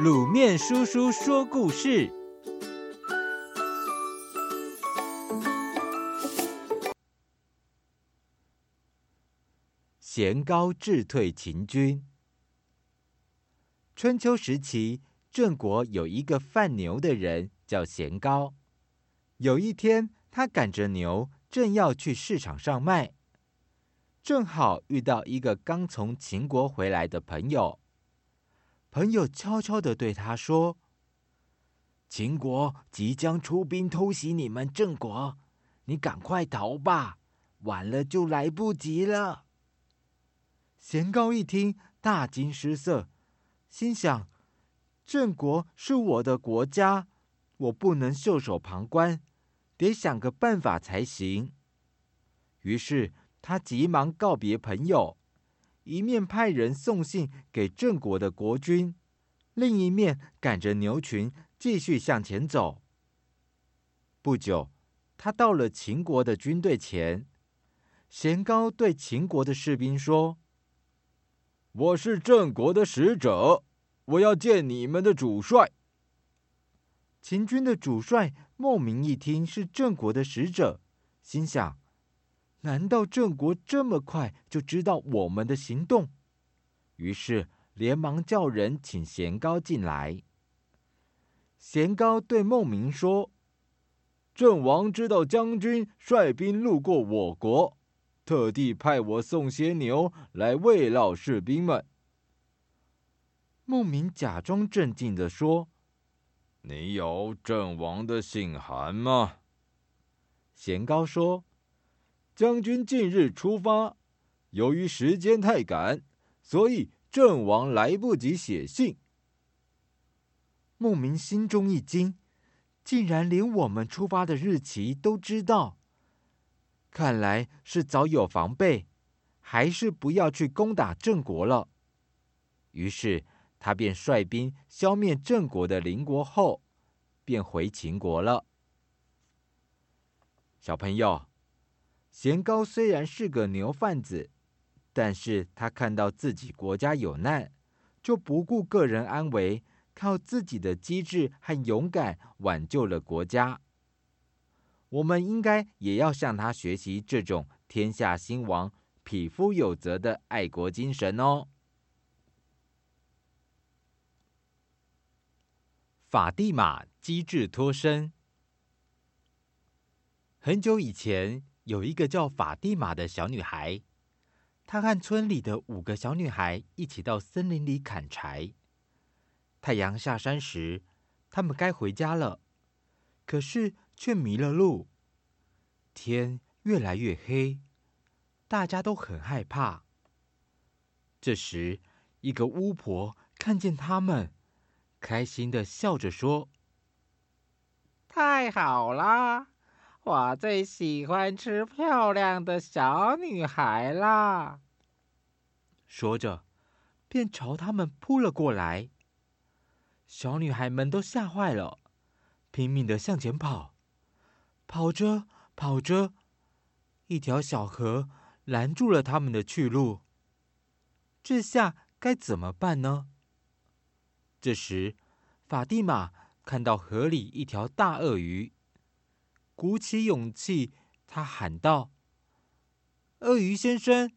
卤面叔叔说故事：咸高智退秦军。春秋时期，郑国有一个贩牛的人，叫咸高。有一天，他赶着牛，正要去市场上卖，正好遇到一个刚从秦国回来的朋友。朋友悄悄地对他说：“秦国即将出兵偷袭你们郑国，你赶快逃吧，晚了就来不及了。”贤高一听，大惊失色，心想：“郑国是我的国家，我不能袖手旁观，得想个办法才行。”于是他急忙告别朋友。一面派人送信给郑国的国君，另一面赶着牛群继续向前走。不久，他到了秦国的军队前，咸高对秦国的士兵说：“我是郑国的使者，我要见你们的主帅。”秦军的主帅孟明一听是郑国的使者，心想。难道郑国这么快就知道我们的行动？于是连忙叫人请贤高进来。贤高对孟明说：“郑王知道将军率兵路过我国，特地派我送些牛来慰劳士兵们。”孟明假装镇静地说：“你有郑王的信函吗？”贤高说。将军近日出发，由于时间太赶，所以郑王来不及写信。孟明心中一惊，竟然连我们出发的日期都知道，看来是早有防备，还是不要去攻打郑国了。于是他便率兵消灭郑国的邻国后，便回秦国了。小朋友。咸高虽然是个牛贩子，但是他看到自己国家有难，就不顾个人安危，靠自己的机智和勇敢挽救了国家。我们应该也要向他学习这种天下兴亡、匹夫有责的爱国精神哦。法蒂玛机智脱身。很久以前。有一个叫法蒂玛的小女孩，她和村里的五个小女孩一起到森林里砍柴。太阳下山时，她们该回家了，可是却迷了路。天越来越黑，大家都很害怕。这时，一个巫婆看见她们，开心地笑着说：“太好了！”我最喜欢吃漂亮的小女孩啦！说着，便朝他们扑了过来。小女孩们都吓坏了，拼命的向前跑。跑着跑着，一条小河拦住了他们的去路。这下该怎么办呢？这时，法蒂玛看到河里一条大鳄鱼。鼓起勇气，他喊道：“鳄鱼先生，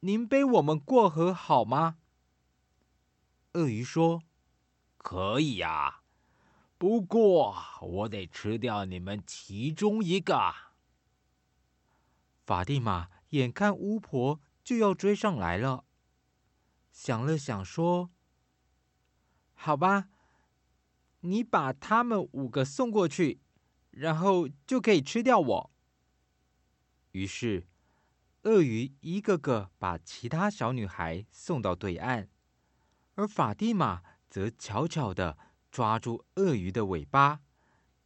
您背我们过河好吗？”鳄鱼说：“可以呀，不过我得吃掉你们其中一个。”法蒂玛眼看巫婆就要追上来了，想了想说：“好吧，你把他们五个送过去。”然后就可以吃掉我。于是，鳄鱼一个个把其他小女孩送到对岸，而法蒂玛则悄悄地抓住鳄鱼的尾巴，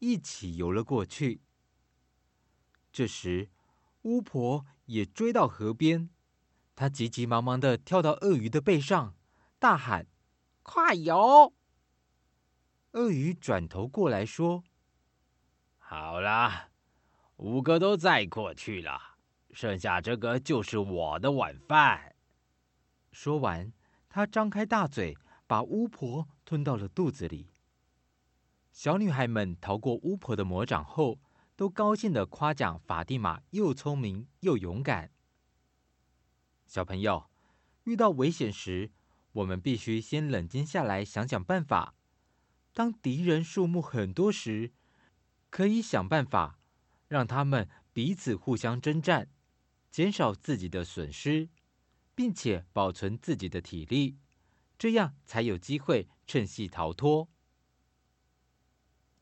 一起游了过去。这时，巫婆也追到河边，她急急忙忙地跳到鳄鱼的背上，大喊：“快游！”鳄鱼转头过来说。好了，五个都载过去了，剩下这个就是我的晚饭。说完，他张开大嘴，把巫婆吞到了肚子里。小女孩们逃过巫婆的魔掌后，都高兴地夸奖法蒂玛又聪明又勇敢。小朋友，遇到危险时，我们必须先冷静下来，想想办法。当敌人数目很多时，可以想办法让他们彼此互相征战，减少自己的损失，并且保存自己的体力，这样才有机会趁隙逃脱。